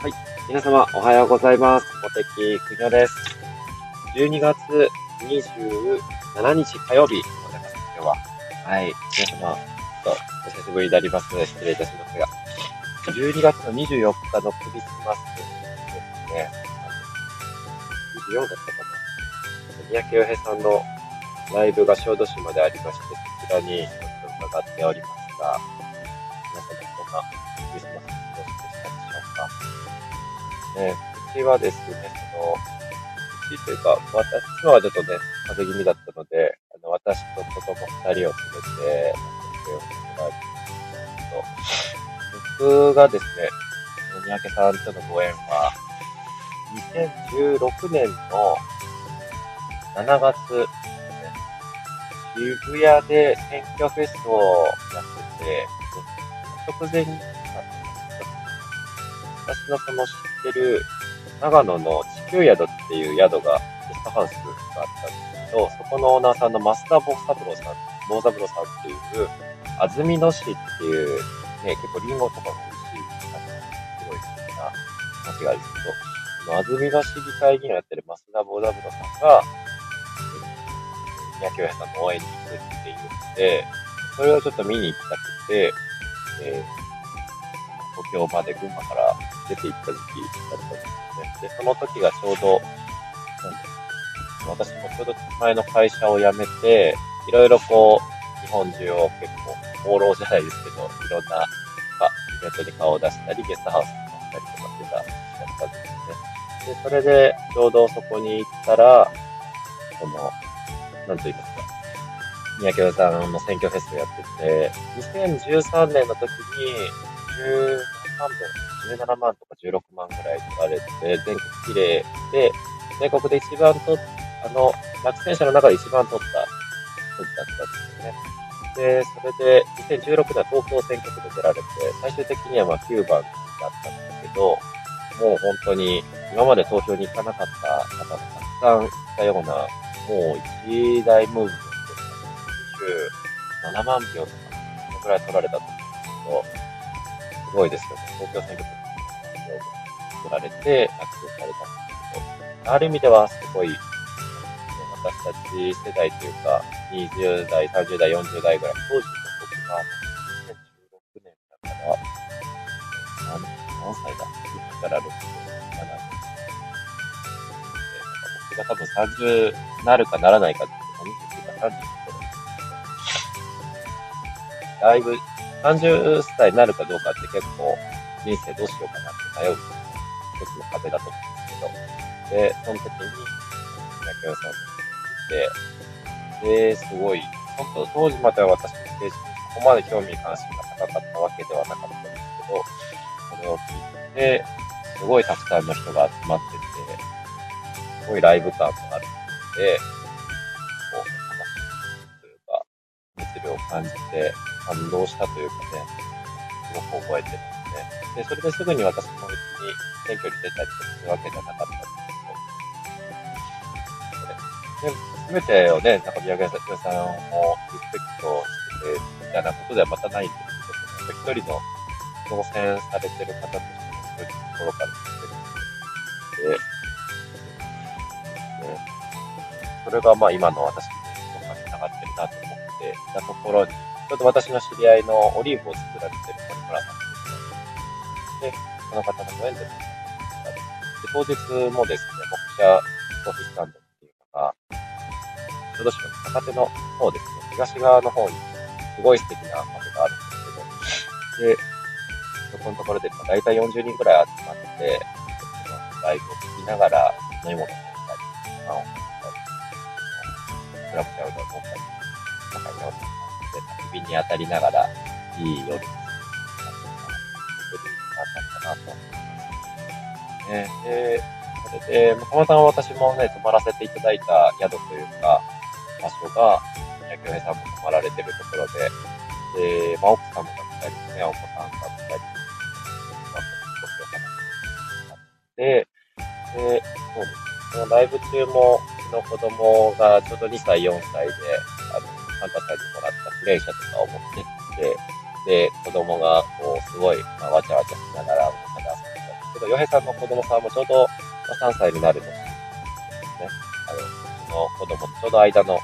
はい。皆様、おはようございます。茂木くにょです。12月27日火曜日でございます。今日は。はい。皆様、ちょっとお久しぶりになりますので、失礼いたしますが、12月の24日のクリスマスですね。24だったかな。三宅洋平さんのライブが小豆島でありまして、そちらにちょっと伺っておりますが、ね、うちはですね、その、うちというか、私、妻はちょっとね、風邪気味だったので、あの、私と子供二人を連れて、先生をしてもらうんですけど、僕がですね、三宅さんとのご縁は、2016年の7月ですね、渋谷で選挙フェスをやってて、直前に、私のそのってる長野の地球宿っていう宿が、ゲストハウスがあったんですけど、そこのオーナーさんの増田坊三郎さん、坊三郎さんっていう、安曇野市っていう、ね、結構リンゴとかも美味しい、すごい素敵な街があるんですけど、その安曇野市議会議員をやってる増田坊三郎さんが、宮京屋さんの応援に行くっていうので、それをちょっと見に行きたくて、えー東京まで群馬から出て行った時期だったんですね。で、その時がちょうど、なん私もちょうど前の会社を辞めて、いろいろこう、日本中を結構、放浪じゃないですけど、いろんな、イベントに顔を出したり、ゲストハウスに行ったりとかしてた、やったんですね。で、それで、ちょうどそこに行ったら、その、なんと言いますか、三宅さんの選挙フェスをやってて、2013年の時に、17万本、17万とか16万ぐらい取られて、全国比例で、全国で一番取っあの、落選者の中で一番取った時だったんですよね。で、それで、2016年は東京選挙区で出られて、最終的にはま9番だったんですけど、もう本当に今まで投票に行かなかった方がたくさんいたような、もう一大ムーブメントで、27万票とか、そのくらい取られたと思うんですけど、すごいですよね。東京選挙区作られて、落選されたんですけど、ある意味ではすごい、私たち世代というか、20代、30代、40代ぐらい、当時の僕が2016年だから、何何歳だ今から67年。僕が多分30なるかならないかっていうと、29か30だいぶ30歳になるかどうかって結構人生どうしようかなって迷う一つの壁だと思うんですけど、で、その時に野球さんにて、で、すごい、本当当時までは私の政治にそこまで興味関心が高かったわけではなかったんですけど、それを聞いて、すごいたくさんの人が集まってて、すごいライブ感もあるので、感じて、感動したというかね、すごく覚えてますね。で、それですぐに私も別に選挙に出たりとかするわけじゃなかったんですけど、で、全てをね、なんか宮川さんをリスペクトしてて、みたいなことではまたないんですけど、一人の当選されてる方としても、そういうところから見てるで、で、それがまあ今の私のったところに、ちょっと私の知り合いのオリーブを作られてる森村さんですね。で、その方のご縁で、で当日もですね、木車コーヒースタンドっていうのが、小豆島の坂手の方ですね、東側の方にすごい素敵なカフェがあるんですけど、で、そこのところで、まあ、大体40人くらい集まって、ライブを聴きながら飲み物を飲んだり、パンを飲んだり、クラブチャウダーを飲んだり、仲良くで、焚き火に当たりながら、いい夜に過ごすかったかなと思いますね。で、それで、たまたま私もね、泊まらせていただいた宿というか、場所が、野球平さんも泊まられてるところで、で、まあ、奥様だったり、ね、お子さんだったり、まあ、少しお話しで、で、そうです。そのライブ中も、うちの子供がちょうど2歳、4歳で、あの、サンタさんにもらったクレー車とかを持ってって、で、子供がこう、すごい、まあ、わちゃわちゃしながら、おもちゃで遊んでたんですけど、ヨ平さんの子供さんもちょうど3歳になる年ですね。あの、その子供とちょうど間の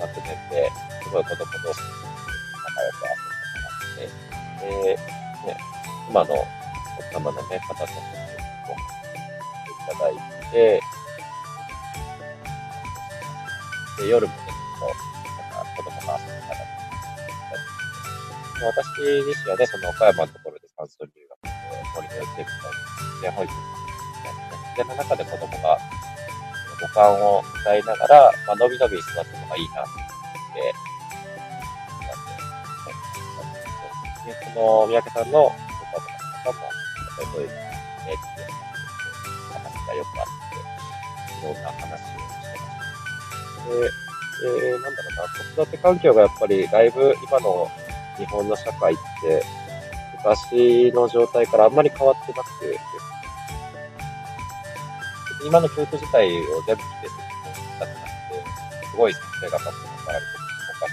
学年で、すごい子供同士仲良く遊んでもらって、で、ね、今の奥様のね、方ともいただいて、で、夜もね、ちょっと、なんか子供が遊んでたら、私自身はね、その岡山のところで酸素留学で森の幼稚園みたいな保育園の中で子供が五感を使いながら、まあのびのび育つのがいいなと思って、で、その三宅さんのご家族の方も、そういう、えー、話がよくあって、いろんな話をしてました。で、えー、なんだろうな、子育て環境がやっぱりだいぶ今の日本の社会って、昔の状態からあんまり変わってなくてです今の教育自体を全部否定するだってなくて、すごい先生方とかかられてるおかし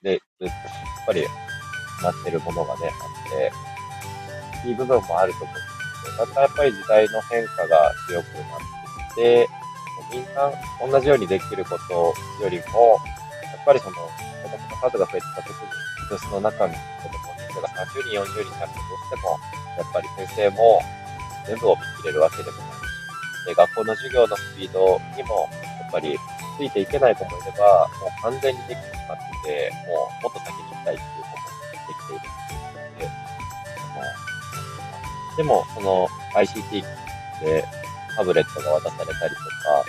いで、ずっとやっぱりなってるものがね、あって、いい部分もあると思うんですけど、だんだやっぱり時代の変化が強くなってきて、みんな同じようにできることよりも、やっぱりその子供の数が増えてた時に、教室の中に子供人が30人、40人になるとどうしても、やっぱり先生も全部を見切れるわけでもないで、学校の授業のスピードにも、やっぱりついていけない子もいれば、もう完全にできてしまってて、もうもっと先に行きたいっていう子もできているので、でも、その ICT でタブレットが渡されたりとか、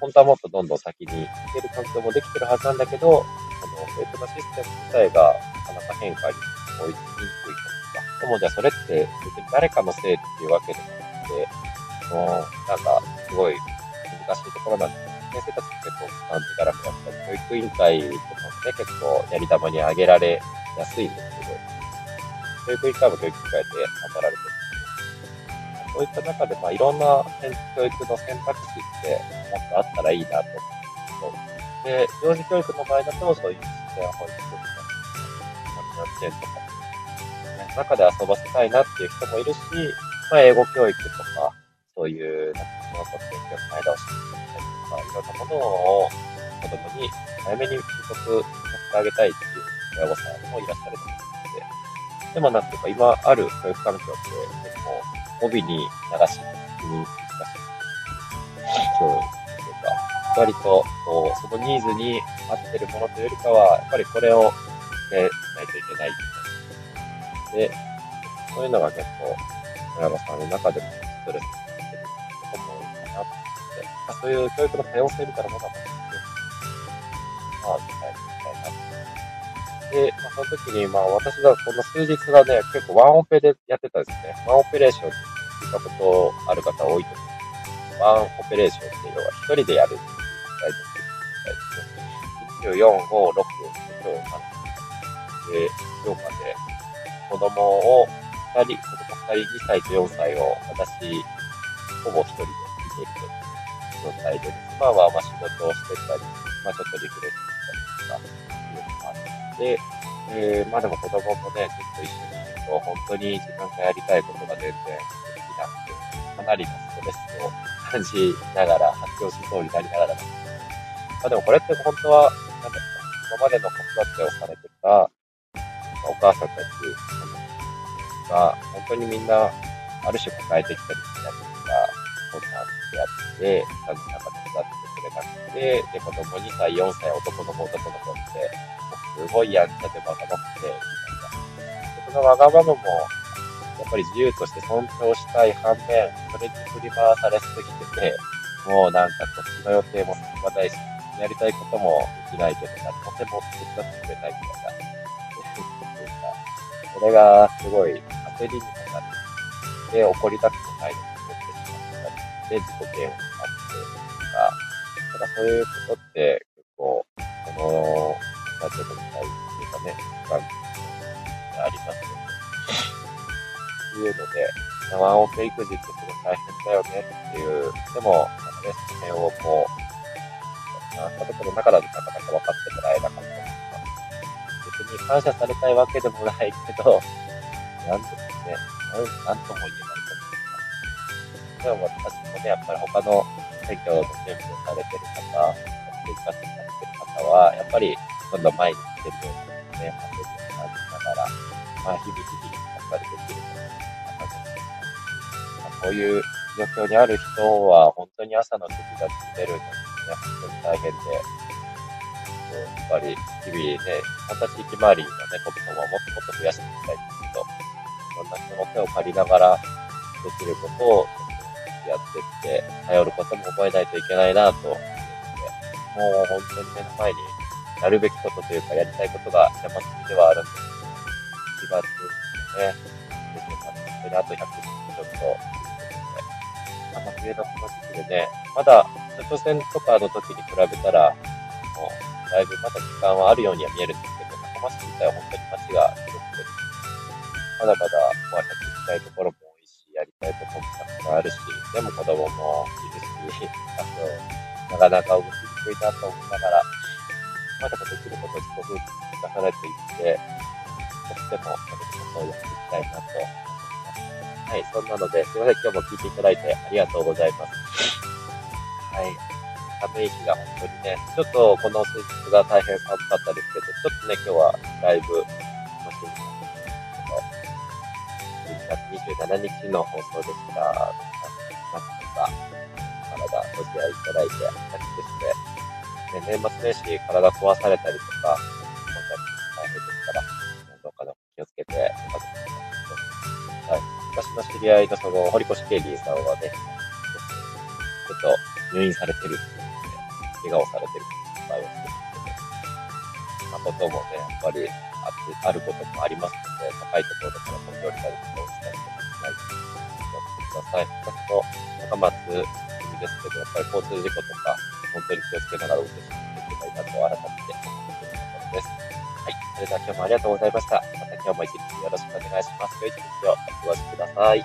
本当はもっとどんどん先に行ける環境もできてるはずなんだけど、そのウェブのシステム自体がなかなか変化に追いつきにくいとか、でもじゃあそれって別に誰かのせいっていうわけでもなくて、の、なんか、すごい難しいところなんです先生たち結構感じが楽だったり、教育委員会とかもね、結構やり玉に上げられやすいんですけど、教育委員会も教育委員会で頑張られてる。そういった中で、まあ、いろんな教育の選択肢ってもっとあったらいいなと思うんで、幼児教育の場合だと、そういう自然保育とか、幼稚園とか、ね、中で遊ばせたいなっていう人もいるし、まあ、英語教育とか、そういう、なんか、その子の勉強の前倒しだったりとか、いろんなものを子供に早めに習得させてあげたいっていう親御さんもいらっしゃると思うので、でもなんていうか、今ある教育環境って、帯に流しに難しい。そういうか、割と、こう、そのニーズに合ってるものというよりかは、やっぱりこれをしないといけないで、そういうのが結構、親御さんの中でもストレスそういう教育の多様性みたいなものが持ってまあ、みたいな。で、まあ、その時に、まあ、私がこの数日がね、結構ワンオペでやってたんですね。ワンオペレーションって聞いたことある方多いと思うんですワンオペレーションっていうのは一人でやるっていうタイプですね。24、5、6、今日まで、今日まで子供を2人、子供2人、2歳と4歳を私、ほぼ一人で見ているという状態で、今はまあ仕事をしてたり、まあちょっとリフレッシュしたりとか、いうのもあって、でえー、まあでも子供もね、ずっと一緒にいると、本当に自分がやりたいことが全然できなくて、かなりのストレスを感じながら、発狂しそうになりながらなんです、まあでもこれって本当は、なんだろう今までの子育てをされてた、お母さんたちが、本当にみんな、ある種抱えてきたりしたりとか、そんなであって、家事なんか手伝ってくれなくて、で、子供2歳、4歳、男の子、男の子って、すごいやんちゃでわがままで、みたいな。そのわがままも、やっぱり自由として尊重したい反面、それに振り回されすぎてて、もうなんかこっちの予定も進まないし、やりたいこともできないけど、なんとても手伝ってくれないみたいな。それがすごい焦りにもなる。で、怒りたくもないのに怒ってしまったりで自己嫌悪になってとか、なんかそういうことってワンオペ育児ってすごい大変だよねっていう、でも、なんかね、その辺をこう、家族の中だとなかなか分かってもらえなかったりとか、別に感謝されたいわけでもないけど、なんですね、なんとも言えないと思いますでも私もね、やっぱり他の選挙の準備をされてる方、生活されてる方は、やっぱりどんどん前に出てるようにね、走るようになりながら、まあ日々日々、やっぱりできる方もまあ、こういう状況にある人は、本当に朝の時だって出るのにね、本当に大変で、やっぱり日々ね、また地域周りのね、ことももっともっと増やしていきたいんですけど、いろんな人の手を借りながらできることをやっていって、頼ることも覚えないといけないなと思って、もう本当に目の前にやるべきことというか、やりたいことが山積みではあるんですけど、4月ね、ですね、本当にあと100日ちょっと、あの冬のこの時期でね、まだ初戦とかの時に比べたら、もうだいぶまだ時間はあるようには見えるんですけど、高松自体は本当に街が広くて、まだまだ、まあ、100行きたいところも多いし、やりたいこともたくさんあるし、でも子供もいるし、あと、なかなか動きにくいなと思いながら、まだまだできることを少しずつ重ねていって、少しでもやれることをやっていきたいなと。はい、そんなので、すいません、今日も聞いていただいてありがとうございます。はい。寒い日が本当にね、ちょっとこの数日が大変寒かったですけど、ちょっとね、今日はだいぶ楽しみなんですけど、1月27日の放送でした。夏とか、体ご自愛いただいて、ありです。ね、年末年始体壊されたりとか、知り合いのその、堀越ケイリーさんはね、ちょっと入院されてるって言って、怪我をされてるって心配をしてる、まあ、こともね、やっぱりああることもありますので、高いところから飛び降りたりとかをしたりとかしないように気をつけてください。私も高松組ですけど、やっぱり交通事故とか、本当に気をつけながら運転していけばいいなと改めて思っているところです。はい。それでは今日もありがとうございました。また今日も一日よろしくお願いします。良い一日はい。